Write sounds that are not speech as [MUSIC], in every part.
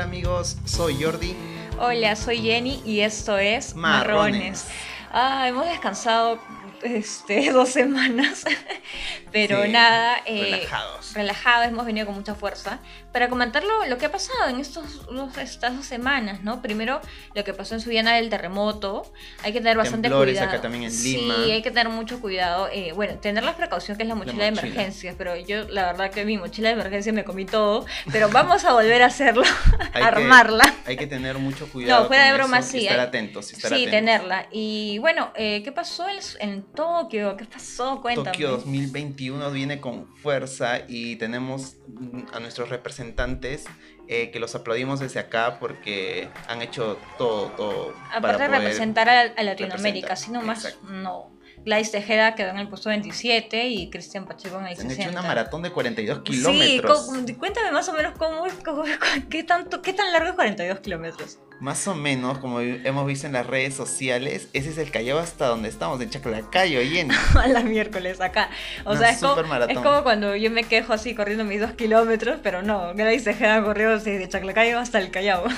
Hola amigos, soy Jordi. Hola, soy Jenny y esto es Marrones. Ah, hemos descansado este, [LAUGHS] dos semanas, pero Sí, nada. eh, relajados. Relajados, hemos venido con mucha fuerza para comentar lo, lo que ha pasado en estos, los- estas dos semanas, ¿no? Primero, lo que pasó en Subiana del terremoto. Hay que tener bastante Temblores cuidado. acá también en Sí, Lima. hay que tener mucho cuidado. eh, bueno, tener la precaución que es la mochila, de mochila. emergencias, pero yo la verdad que mi mochila de emergencia me comí todo, pero vamos a volver a hacerlo, [LAUGHS] Hay armarla. Que, hay que tener mucho cuidado. No, fuera de broma, eso sí, Estar hay- atentos. Estar Sí, atentos. tenerla. Y bueno, eh, ¿qué pasó en, en Tokio? ¿Qué pasó? Cuéntame. Tokio 2021 viene con fuerza y tenemos a nuestros representantes eh, que los aplaudimos desde acá porque han hecho todo, todo. Aparte para de representar a, a Latinoamérica, representar. sino más, Exacto. no. Gladys Tejeda quedó en el puesto 27 y Cristian Pacheco en el Se han 60. hecho una maratón de 42 Sí, kilómetros. co- cuéntame más o menos cómo, cómo- qué, tanto, qué tan largo es 42 kilómetros. Más o menos, como hemos visto en las redes sociales, ese es el Callao hasta donde estamos, en Chaclacayo, [LAUGHS] Jenny. a la miércoles acá. O sea, es como, es como cuando yo me quejo así corriendo mis dos kilómetros, pero no, Gladys Tejeda corrió desde Chaclacayo hasta el Callao. [LAUGHS]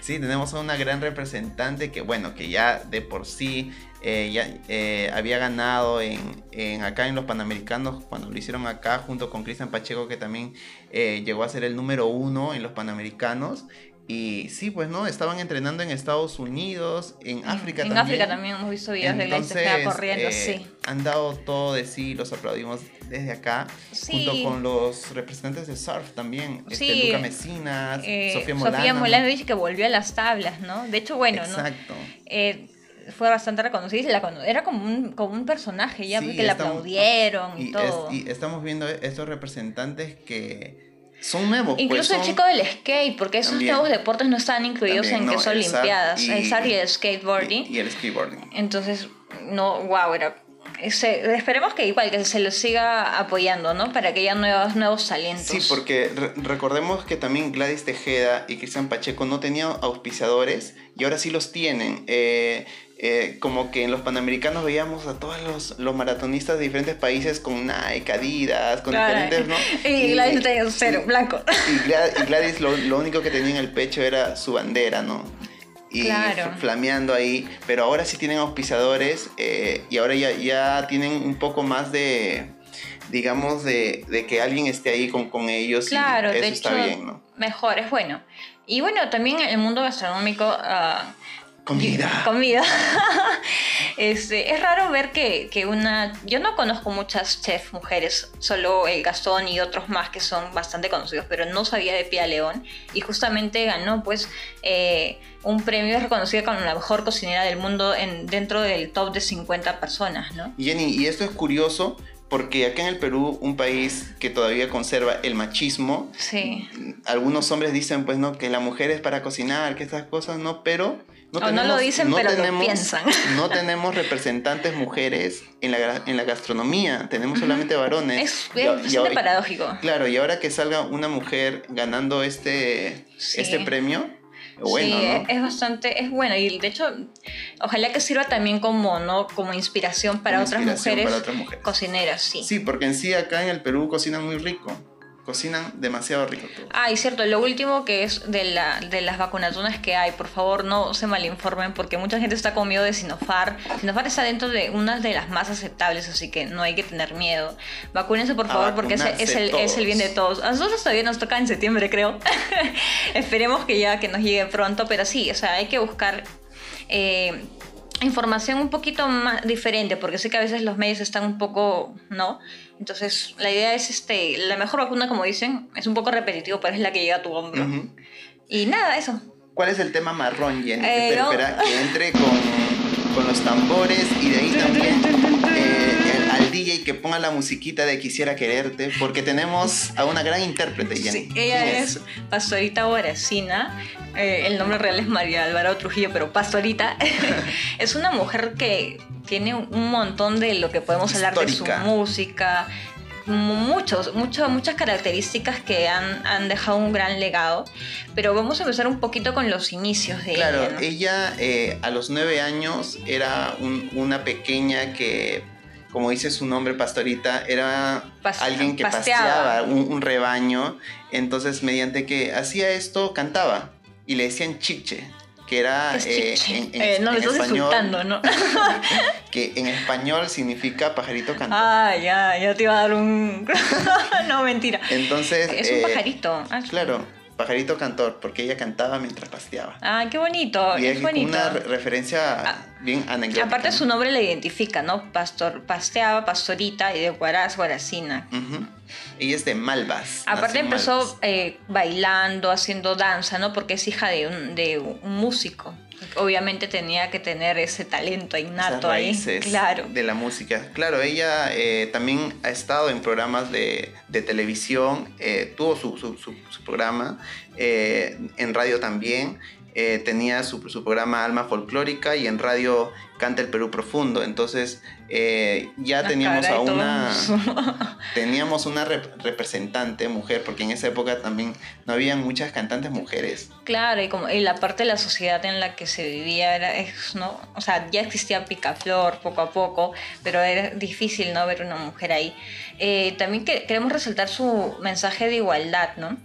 Sí, tenemos a una gran representante que, bueno, que ya de por sí eh, ya eh, había ganado en, en acá en los Panamericanos cuando lo hicieron acá junto con Cristian Pacheco que también eh, llegó a ser el número uno en los Panamericanos. Y sí, pues no, estaban entrenando en Estados Unidos, en África en también. África también hemos visto videos de Tejeda Entonces, corriendo, eh, sí. Han dado todo de sí, los aplaudimos desde acá, Sí. junto con los representantes de surf también, este, Sí. Luca Mesinas, Eh, Sofía Molano. Sofía Molanovich que volvió a las tablas, ¿no? De hecho, bueno, ¿no? Exacto. Eh, fue bastante reconocida la era como un, como un personaje ya porque la estamos- aplaudieron y, Y, todo. es- y estamos viendo estos representantes que son nuevos. pues, Incluso el son- chico del skate, porque esos También. nuevos deportes no están incluidos También, en no, que son olimpiadas, y- el y el skateboarding. Y, y el skateboarding. Entonces, no, wow, era ese- esperemos que igual que se los siga apoyando, ¿no? Para que haya nuevos nuevos talentos. Sí, porque re- recordemos que también Gladys Tejeda y Cristian Pacheco no tenían auspiciadores y ahora sí los tienen. Eh, eh, como que en los Panamericanos veíamos a todos los, los maratonistas de diferentes países con Nike, Adidas, con diferentes, ¿no? [LAUGHS] Y Gladys tenía cero, blanco. Y, Gla- y Gladys lo, lo único que tenía en el pecho era su bandera, ¿no? Y Claro. fl- flameando ahí. Pero ahora sí tienen auspiciadores eh, y ahora ya, ya tienen un poco más de, digamos, de, de que alguien esté ahí con, con ellos. Claro, y eso de está hecho, bien, ¿no? mejor, es bueno. Y bueno, también el mundo gastronómico... ah, Comida. [LAUGHS] Comida. este, es raro ver que, que una... Yo no conozco muchas chefs mujeres, solo el Gastón y otros más que son bastante conocidos, pero no sabía de Pia León. Y justamente ganó pues eh, un premio, es reconocida como la mejor cocinera del mundo en, dentro del top de 50 personas, ¿no? Jenny, y esto es curioso porque acá en el Perú, un país que todavía conserva el machismo, Sí. algunos hombres dicen pues no que la mujer es para cocinar que estas cosas no pero O no lo dicen, pero lo piensan. [LAUGHS] no tenemos representantes mujeres en la, en la gastronomía tenemos solamente varones Es, Y es y ahora- paradójico. claro y ahora que salga una mujer ganando este Sí. este premio bueno sí, ¿no? es bastante, es bueno y de hecho, ojalá que sirva también como, ¿no? como inspiración para Como otras inspiración mujeres para otras mujeres. cocineras, sí. sí porque en sí acá en el Perú cocinan muy rico cocinan demasiado rico todo. Ah, y cierto, lo último que es de, la, de las vacunatonas que hay, por favor no se malinformen porque mucha gente está con miedo de Sinofar. Sinofar está dentro de una de las más aceptables, así que no hay que tener miedo. Vacúnense por favor porque es, es el, es el bien de todos. A nosotros todavía nos toca en septiembre, creo. [LAUGHS] Esperemos que ya que nos llegue pronto, pero sí, o sea, hay que buscar... eh, información un poquito más diferente porque sé que a veces los medios están un poco no entonces la idea es este la mejor vacuna como dicen es un poco repetitivo pero es la que llega a tu hombro. Y nada eso. ¿Cuál es el tema marrón, Jenny? Eh, espera, no. espera, que entre con, con los tambores y de ahí también DJ que ponga la musiquita de Quisiera Quererte, porque tenemos a una gran intérprete, Jenny. Sí, ella ¿Quién es Pastorita Guaracina. eh, el nombre real es María Alvaro Trujillo, pero Pastorita [LAUGHS] es una mujer que tiene un montón de lo que podemos hablar de su Histórica. música. mu- Muchos, mucho- muchas características que han, han dejado un gran legado, pero vamos a empezar un poquito con los inicios de Claro, ella. ¿no? ella eh, a los nueve años era un- una pequeña que, como dice su nombre, pastorita, era alguien que pasteaba, un, rebaño. Entonces, mediante que hacía esto, cantaba. Y le decían chiche, que era eh, en, eh, no, estás español, ¿no? [LAUGHS] que en español significa pajarito cantor. Ah, ya, ya te iba a dar un... [LAUGHS] no, mentira. Entonces... Es un eh, pajarito. Ah, claro Pajarito Cantor, porque ella cantaba mientras pasteaba. Ah, qué bonito. Y es, bonito. una referencia ah, bien anecdótica. Aparte su nombre la identifica, ¿no? Pastor, pasteaba, pastorita y de Guaraz, Guaracina. Ella es de Malvas. Aparte empezó eh, bailando, haciendo danza, ¿no? Porque es hija de un, de un músico obviamente tenía que tener ese talento innato ahí. Claro. De la música. Claro, ella eh, también ha estado en programas de, televisión, eh, tuvo su, su, programa, eh, en radio también. Tenía su, su, programa Alma Folclórica y en radio Canta el Perú Profundo. Entonces eh, ya teníamos a una, [LAUGHS] [LAUGHS] teníamos una representante mujer, porque en esa época también no había muchas cantantes mujeres. Claro, y como y la parte de la sociedad en la que se vivía era, ¿no? O sea, ya existía Picaflor poco a poco, pero era difícil no ver una mujer ahí. Eh, también queremos resaltar su mensaje de igualdad, ¿no?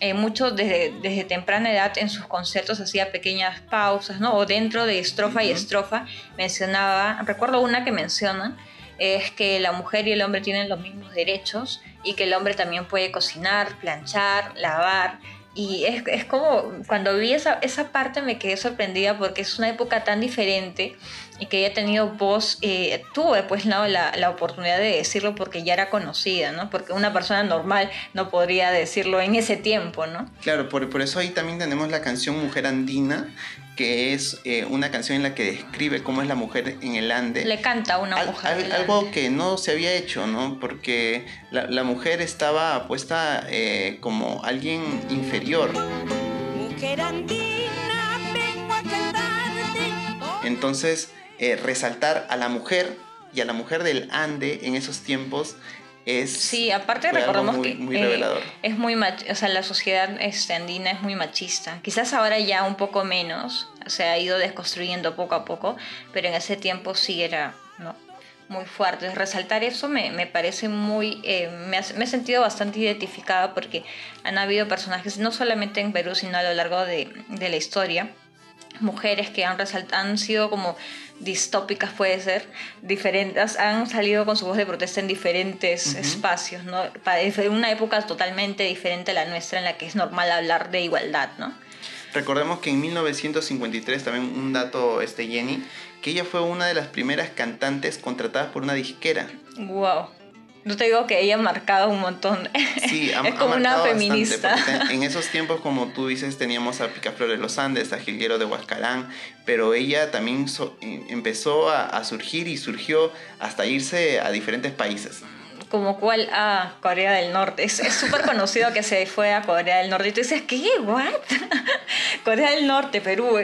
Eh, mucho desde, desde, temprana edad en sus conciertos hacía pequeñas pausas, ¿no? O dentro de estrofa y estrofa mencionaba, recuerdo una que menciona, es que la mujer y el hombre tienen los mismos derechos y que el hombre también puede cocinar, planchar, lavar. Y es, es como, cuando vi esa, esa parte me quedé sorprendida porque es una época tan diferente y que haya tenido voz, eh, tuve pues ¿no? la, la, oportunidad de decirlo porque ya era conocida, ¿no? Porque una persona normal no podría decirlo en ese tiempo, ¿no? Claro, por, por eso ahí también tenemos la canción Mujer Andina, que es eh, una canción en la que describe cómo es la mujer en el Ande. Le canta a una mujer. algo que no se había hecho, ¿no? Porque la, la mujer estaba puesta eh, como alguien inferior. Mujer andina, vengo a cantarte. Entonces, eh, resaltar a la mujer y a la mujer del Ande en esos tiempos es sí aparte recordemos que eh, es muy o sea la sociedad este, andina es muy machista. Quizás ahora ya un poco menos se ha ido desconstruyendo poco a poco pero en ese tiempo sí era ¿no? muy fuerte. Resaltar eso me, me parece muy eh, me, me, he sentido bastante identificada porque han habido personajes no solamente en Perú sino a lo largo de, de la historia mujeres que han, han sido como distópicas puede ser, diferentes, han salido con su voz de protesta en diferentes espacios, ¿no? En una época totalmente diferente a la nuestra en la que es normal hablar de igualdad, ¿no? Recordemos que en 1953, también un dato, este Jenny, que ella fue una de las primeras cantantes contratadas por una disquera. Wow. No te digo que ella ha marcado un montón. Sí, [LAUGHS] es como una feminista. en [LAUGHS] esos tiempos, como tú dices, teníamos a Picaflor de los Andes, a Gilguero de Huascarán, pero ella también eh, empezó a, surgir y surgió hasta irse a diferentes países. Como cuál a Corea del Norte. Es súper conocido que se fue a Corea del Norte. Y tú dices, ¿qué? ¿What? [LAUGHS] Corea del Norte, Perú.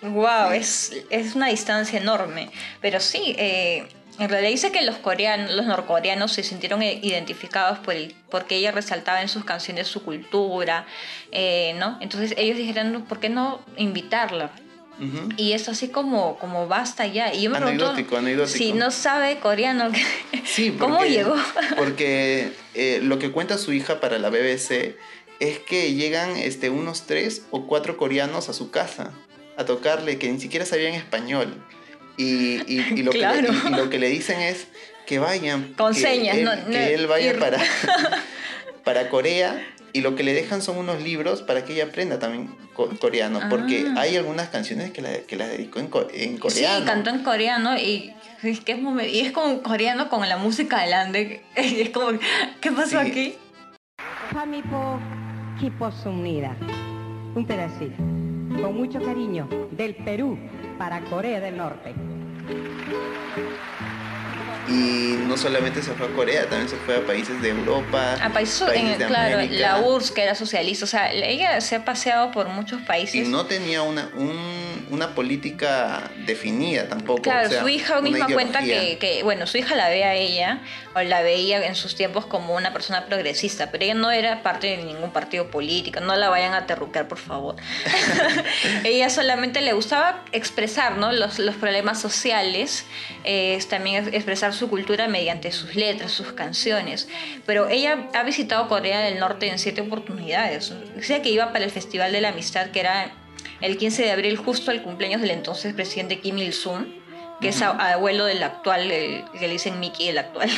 Wow, es, es una distancia enorme. Pero sí, eh, en realidad dice que los coreanos, los norcoreanos se sintieron identificados por el, porque ella resaltaba en sus canciones su cultura, eh, ¿no? Entonces ellos dijeron, ¿por qué no invitarla? Y es así como, como basta ya. Y yo me anecdótico, anecdótico. si no sabe coreano, [LAUGHS] ¿cómo llegó? porque eh, lo que cuenta su hija para la BBC es que llegan este, unos tres o cuatro coreanos a su casa a tocarle que ni siquiera sabían español. Y, y, lo, que le, y lo que le dicen es que vayan. Con señas, él, no, Que él vaya para, [LAUGHS] para Corea y lo que le dejan son unos libros para que ella aprenda también coreano, porque ah. hay algunas canciones que la, que la dedicó en, en, coreano. Sí, cantó en coreano y es, que es, y es como coreano con la música de Lande. [LAUGHS] Y es como, ¿qué pasó aquí? Un pedacito, con mucho cariño, del Perú para Corea del Norte. Y no solamente se fue a Corea, también se fue a países de Europa. A países, en, claro, la URSS, que era socialista. O sea, ella se ha paseado por muchos países. Y no tenía una, una política definida tampoco. Claro, su hija misma cuenta que, que, bueno, su hija la ve a ella, o la veía en sus tiempos como una persona progresista, pero ella no era parte de ningún partido político. No la vayan a terrucar, por favor. [LAUGHS] [LAUGHS] ella solamente le gustaba expresar ¿no? los, los problemas sociales, eh, también expresar su cultura mediante sus letras, sus canciones. Pero ella ha visitado Corea del Norte en siete oportunidades. Decía que iba para el Festival de la Amistad, que era el 15 de abril, justo al cumpleaños del entonces presidente Kim Il-sung, que es abuelo del actual, el, que le dicen Mickey, el actual.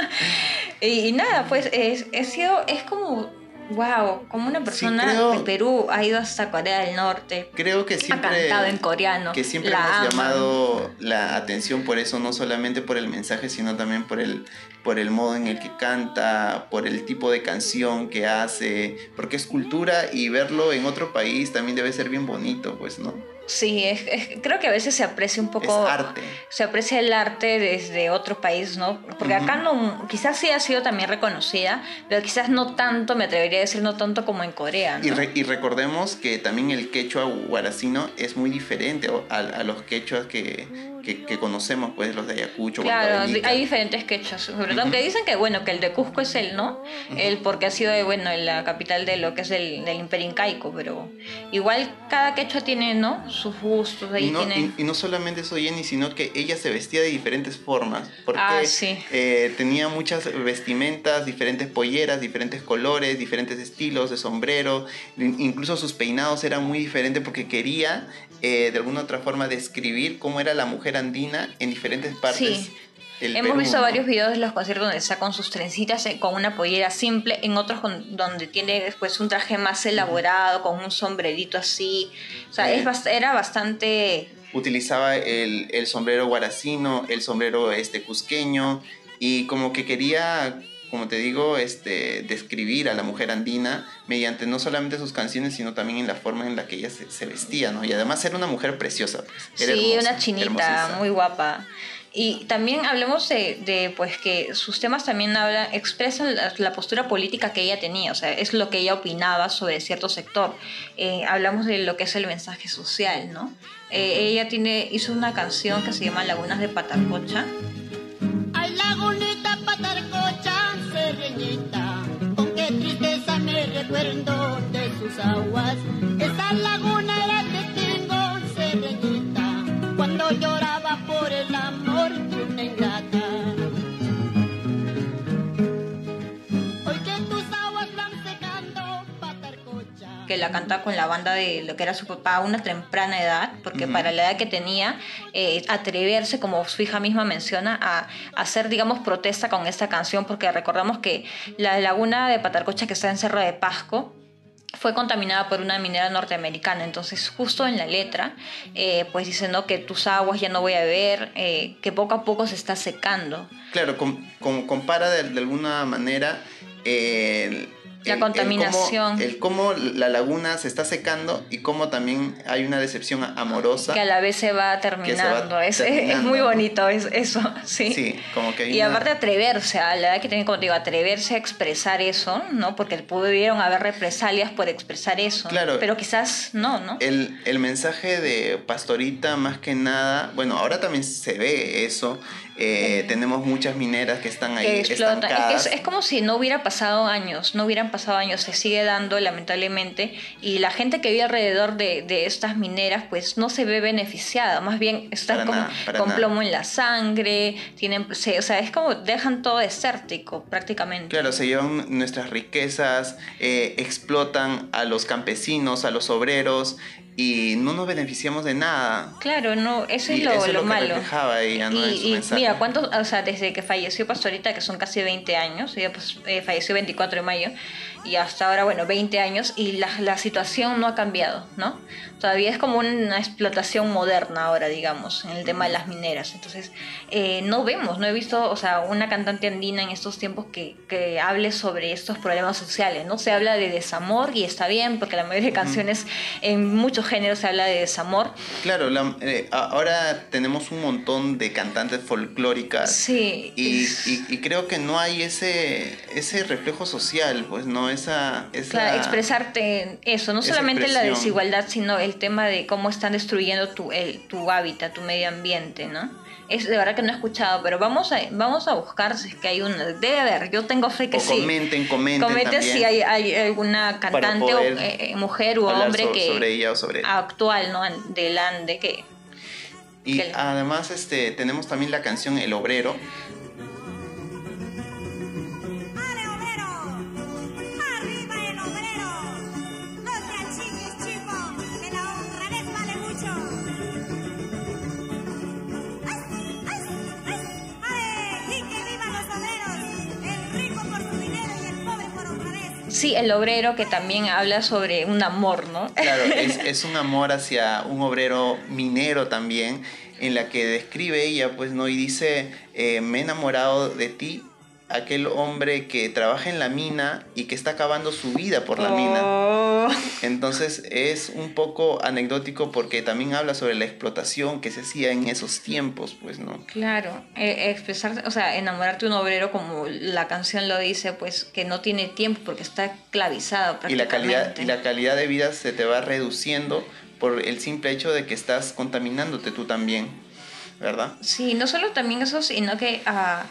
[LAUGHS] y, nada, pues es, es, sido, es como Wow, como una persona de Perú ha ido hasta Corea del Norte. Creo que siempre. Ha cantado en coreano. Que siempre ha llamado la atención por eso, no solamente por el mensaje, sino también por el, por el modo en el que canta, por el tipo de canción que hace, porque es cultura y verlo en otro país también debe ser bien bonito, pues, ¿no? Sí, es, creo que a veces se aprecia un poco. Es arte. Se aprecia el arte desde otro país, ¿no? Porque acá no. Quizás sí ha sido también reconocida, pero quizás no tanto, me atrevería a decir, no tanto como en Corea. Y, y, recordemos que también el quechua guaracino es muy diferente a, a los quechuas que que, conocemos, pues los de Ayacucho. Claro, hay diferentes quechos, sobre todo que dicen que bueno, que el de Cusco es el, ¿no? El porque ha sido bueno, la capital de lo que es el, del imperio incaico, pero igual cada quechua tiene, ¿no? Sus gustos, ahí y no, tiene... y, no solamente eso, Jenny, sino que ella se vestía de diferentes formas, porque ah, eh, tenía muchas vestimentas, diferentes polleras, diferentes colores, diferentes estilos de sombrero, incluso sus peinados eran muy diferentes porque quería eh, de alguna otra forma describir cómo era la mujer andina en diferentes partes. Sí. Hemos visto varios videos de los conciertos donde está con sus trencitas eh, con una pollera simple, en otros donde tiene después un traje más elaborado, con un sombrerito así. O sea, es, era bastante... Utilizaba el, el sombrero guaracino, el sombrero este cusqueño, y como que quería como te digo, este, describir a la mujer andina mediante no solamente sus canciones, sino también en la forma en la que ella se, vestía, ¿no? Y además era una mujer preciosa. Pues. sí, una chinita, muy guapa. Y también hablemos de, pues que sus temas también hablan, expresan la, postura política que ella tenía, o sea, es lo que ella opinaba sobre cierto sector. Eh, hablamos de lo que es el mensaje social, ¿no? Eh, ella tiene, hizo una canción que se llama Lagunas de Patarcocha. Me recuerdo de sus aguas. Esa laguna era que tengo serenita, cuando lloraba la canta con la banda de lo que era su papá a una temprana edad, porque para la edad que tenía, eh, atreverse, como su hija misma menciona, a, hacer, digamos, protesta con esta canción, porque recordamos que la laguna de Patarcocha que está en Cerro de Pasco, fue contaminada por una minera norteamericana. Entonces, justo en la letra, eh, pues dice ¿no? que tus aguas ya no voy a beber, eh, que poco a poco se está secando. Claro, compara de, de, alguna manera la contaminación. El cómo, la laguna se está secando y cómo también hay una decepción amorosa. Que a la vez se va terminando. es, es, muy bonito es, eso, [LAUGHS] sí. Sí, como que Y aparte atreverse, a la edad que tiene, como digo, atreverse a expresar eso, ¿no? Porque pudieron haber represalias por expresar eso. Claro. Pero quizás no, ¿no? El, el mensaje de Pastorita, más que nada, bueno, ahora también se ve eso, eh, tenemos muchas mineras que están ahí. Que explotan. Es, es, como si no hubiera pasado años, no hubieran pasado años, se sigue dando lamentablemente y la gente que vive alrededor de, de estas mineras pues no se ve beneficiada, más bien están con plomo en la sangre, tienen, o sea, es como dejan todo desértico prácticamente. Claro, se llevan nuestras riquezas, eh, explotan a los campesinos, a los obreros, y no nos beneficiamos de nada. Claro, no, eso es lo, eso es lo, malo. y, mira, ¿cuántos, o sea, desde que falleció Pastorita, que son casi 20 años, ella pues, eh, falleció 24 de mayo, y hasta ahora, bueno, 20 años, y la, la situación no ha cambiado, ¿no? Todavía es como una explotación moderna ahora, digamos, en el tema de las mineras. Entonces, eh, no vemos, no he visto, o sea, una cantante andina en estos tiempos que, que, hable sobre estos problemas sociales, ¿no? Se habla de desamor y está bien, porque la mayoría de canciones en muchos géneros se habla de desamor. Claro, eh, ahora tenemos un montón de cantantes folclóricas. Sí. Y, y, creo que no hay ese, ese reflejo social, pues, ¿no? Esa... esa expresarte eso, no solamente la desigualdad, sino el el tema de cómo están destruyendo tu, el, tu hábitat, tu medio ambiente, ¿no? Es de verdad que no he escuchado, pero vamos a, vamos a buscar si es que hay una. Debe haber, yo tengo fe que o sí. Comenten, comenten. Comenten si hay, hay, alguna cantante o eh, mujer u hombre que. Sobre ella o sobre Actual, ¿no? Del Ande que Y Que- además este, tenemos también la canción El Obrero, Sí, el obrero que también habla sobre un amor, ¿no? Claro, [LAUGHS] es, es un amor hacia un obrero minero también, en la que describe ella, pues, ¿no? Y dice, eh, me he enamorado de ti, aquel hombre que trabaja en la mina y que está acabando su vida por la mina. Oh. Entonces es un poco anecdótico porque también habla sobre la explotación que se hacía en esos tiempos, pues, ¿no? Claro, eh, expresar, o sea, enamorarte de un obrero como la canción lo dice, pues que no tiene tiempo porque está esclavizado Y la, calidad, y la calidad de vida se te va reduciendo por el simple hecho de que estás contaminándote tú también, ¿verdad? Sí, no solo también eso, sino que ah,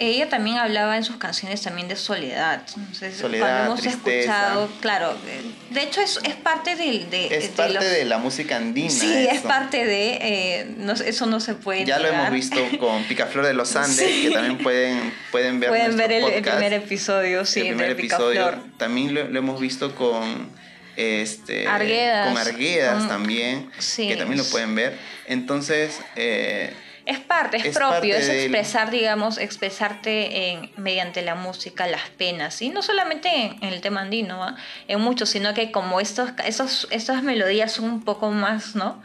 ella también hablaba en sus canciones también de soledad. Entonces, Soledad, cuando hemos tristeza. escuchado, claro, eh, de hecho es, es parte del, de, Es de parte los- de la música andina. Sí, es parte de, eh, no eso no se puede Ya lo hemos visto con [LAUGHS] Picaflor de los Andes, Sí. que también pueden, pueden ver Pueden ver el, primer episodio, sí, el primer de episodio. Picaflor. También lo, lo hemos visto con este Arguedas. con Arguedas Con- también, sí, que también lo pueden ver. Entonces, eh, Es parte, es, Es propio, parte es del- expresar, digamos, expresarte en, mediante la música las penas, y no solamente en, en el tema andino, en muchos, sino que como estos, esos, estas melodías son un poco más, ¿no?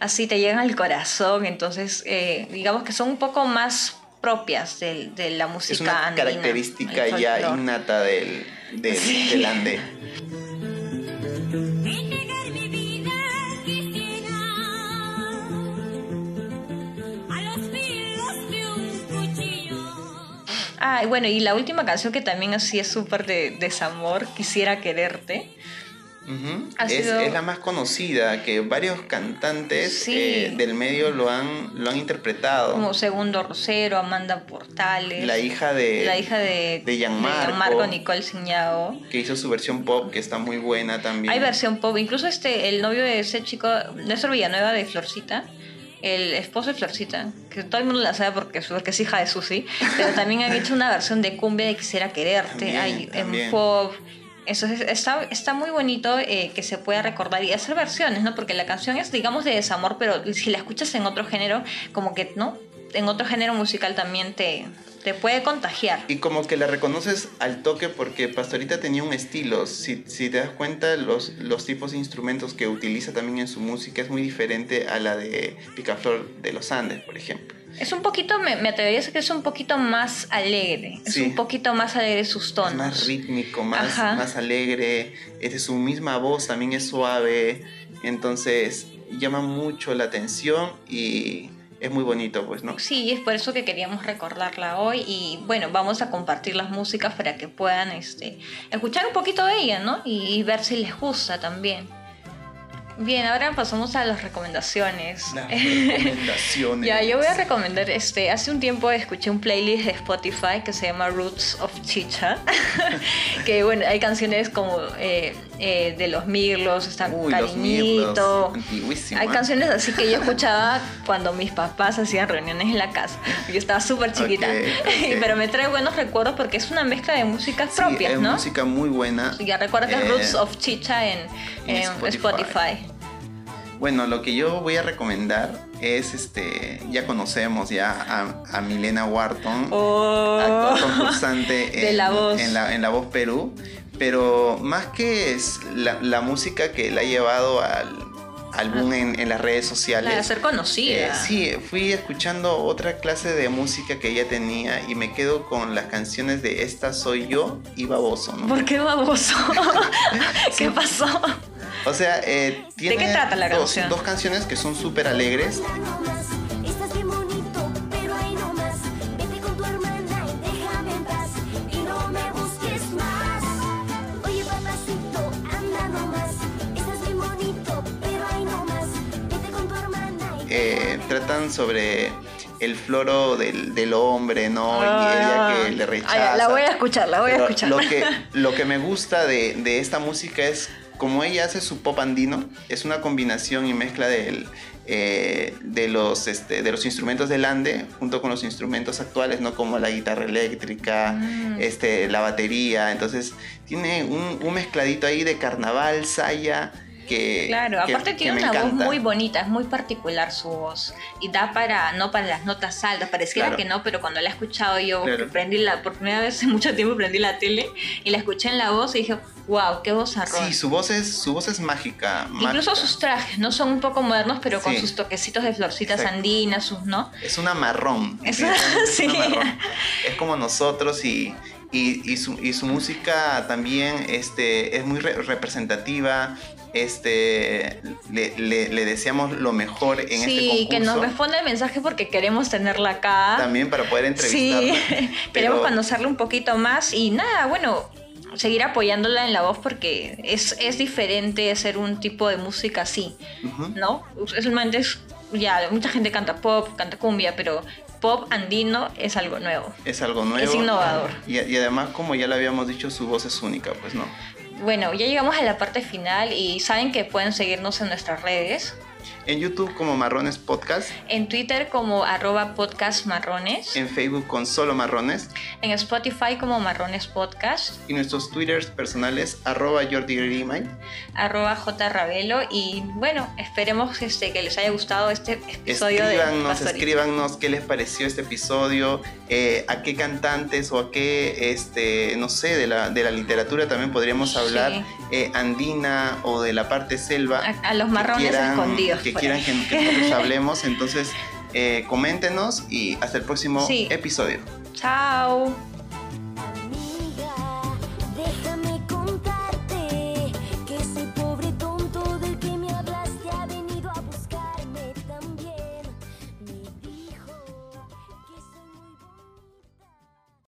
Así te llegan al corazón, entonces eh, digamos que son un poco más propias del- de, la música es una andina, característica ya innata del, del, Sí. del ande. Ah, y bueno, y la última canción que también así es súper de desamor, Quisiera quererte. Ha es, sido- es la más conocida, que varios cantantes Sí. eh, del medio lo han, lo han interpretado. Como Segundo Rosero, Amanda Portales. La hija de, la hija de, de Gianmarco. Gianmarco, Nicole Ciñao. que hizo su versión pop, que está muy buena también. Hay versión pop, incluso este, el novio de ese chico, Néstor Villanueva de Florcita, el esposo de Florcita, que todo el mundo la sabe porque, porque es hija de Susi, pero también han hecho una versión de cumbia de Quisiera Quererte, También, hay también. en pop. Eso es- está, está muy bonito eh, que se pueda recordar y hacer versiones, ¿no? Porque la canción es, digamos, de desamor, pero si la escuchas en otro género, como que, ¿no? En otro género musical también te, te puede contagiar. Y como que la reconoces al toque porque Pastorita tenía un estilo. Si, si te das cuenta, los, los tipos de instrumentos que utiliza también en su música es muy diferente a la de Picaflor de los Andes, por ejemplo. Es un poquito, me, me atrevería a decir que es un poquito más alegre. Es Sí. un poquito más alegre sus tonos. Es más rítmico, más, Ajá. más alegre. Es de su misma voz, también es suave. Entonces llama mucho la atención y es muy bonito, pues, ¿no? Sí, es por eso que queríamos recordarla hoy y bueno, vamos a compartir las músicas para que puedan este, escuchar un poquito de ella, ¿no? Y, y ver si les gusta también. Bien, ahora pasamos a las recomendaciones. Las [LAUGHS] recomendaciones. Ya, yo voy a recomendar, este, hace un tiempo escuché un playlist de Spotify que se llama Roots of Chicha, [LAUGHS] que bueno, hay canciones como eh, eh, de Los Mirlos, está Uy, Cariñito, hay canciones así que yo escuchaba cuando mis papás hacían reuniones en la casa, yo estaba súper chiquita, [LAUGHS] pero me trae buenos recuerdos porque es una mezcla de músicas Sí, propias, es ¿no? música muy buena. Ya recuerda que es Eh, Roots of Chicha en, en en Spotify. Spotify. Bueno, lo que yo voy a recomendar es este. Ya conocemos ya a, a Milena Wharton, Oh. actual concursante [LAUGHS] en La Voz. En la, en La Voz Perú. Pero más que es la, la música que la ha llevado al, boom en, en las redes sociales. La de ser conocida. Eh, sí, fui escuchando otra clase de música que ella tenía y me quedo con las canciones de Esta Soy Yo y Baboso, ¿no? ¿Por qué baboso? [LAUGHS] [LAUGHS] ¿Qué pasó? O sea, eh, tiene qué trata la dos, canción? dos canciones que son súper alegres. y. Y y eh, tratan sobre el floro del, del hombre, ¿no? y Ah. ella que le rechaza. La voy a escuchar, la voy a escuchar. Lo que, lo que me [LAUGHS] gusta de, de esta música es como ella hace su pop andino, es una combinación y mezcla del, eh, de, los, este, de los instrumentos del ande junto con los instrumentos actuales, ¿no? Como la guitarra eléctrica, Mm. este, la batería. Entonces, tiene un, un mezcladito ahí de carnaval, saya, que. Claro, que- aparte que tiene una voz muy bonita, es muy particular su voz. Y da para, no para las notas altas, pareciera Claro. que no, pero cuando la he escuchado yo, Claro. prendí la, por primera vez en mucho tiempo prendí la tele y la escuché en la voz y dije, wow, qué voz arroz. Sí, su voz es, su voz es mágica. Incluso sus trajes, ¿no? Son un poco modernos, pero con sus toquecitos de florcitas Exacto. andinas, sus, ¿no? Es una marrón. Es- es una [LAUGHS] sí. marrón. Es como nosotros y, y, y su, y su música también este, es muy re- representativa. Este, le, le- le deseamos lo mejor en este sí, concurso. que nos responda el mensaje porque queremos tenerla acá. También para poder entrevistarla. Sí, [LAUGHS] queremos conocerla un poquito más y nada, bueno, seguir apoyándola en la voz porque es, es diferente hacer un tipo de música así, Ujú. ¿no? Usualmente es, ya, mucha gente canta pop, canta cumbia, pero pop andino es algo nuevo. Es algo nuevo. Es innovador. Y, y además, como ya lo habíamos dicho, su voz es única, pues no. Bueno, ya llegamos a la parte final y saben que pueden seguirnos en nuestras redes. En YouTube como Marrones Podcast, En Twitter como arroba podcast marrones. en Facebook con Solo Marrones En Spotify como marrones podcast. y nuestros Twitters personales arroba Jordi Grimay. arroba y bueno, esperemos este, que les haya gustado este episodio de Escríbanos, Pastorito. escríbanos qué les pareció este episodio, eh, a qué cantantes o a qué, este, no sé, de la, de la literatura también podríamos Sí. hablar, eh, andina o de la parte selva. A, a los marrones quieran- escondidos. Que quieran que, que nosotros [LAUGHS] hablemos, entonces eh, coméntenos y hasta el próximo Sí. episodio. Chao.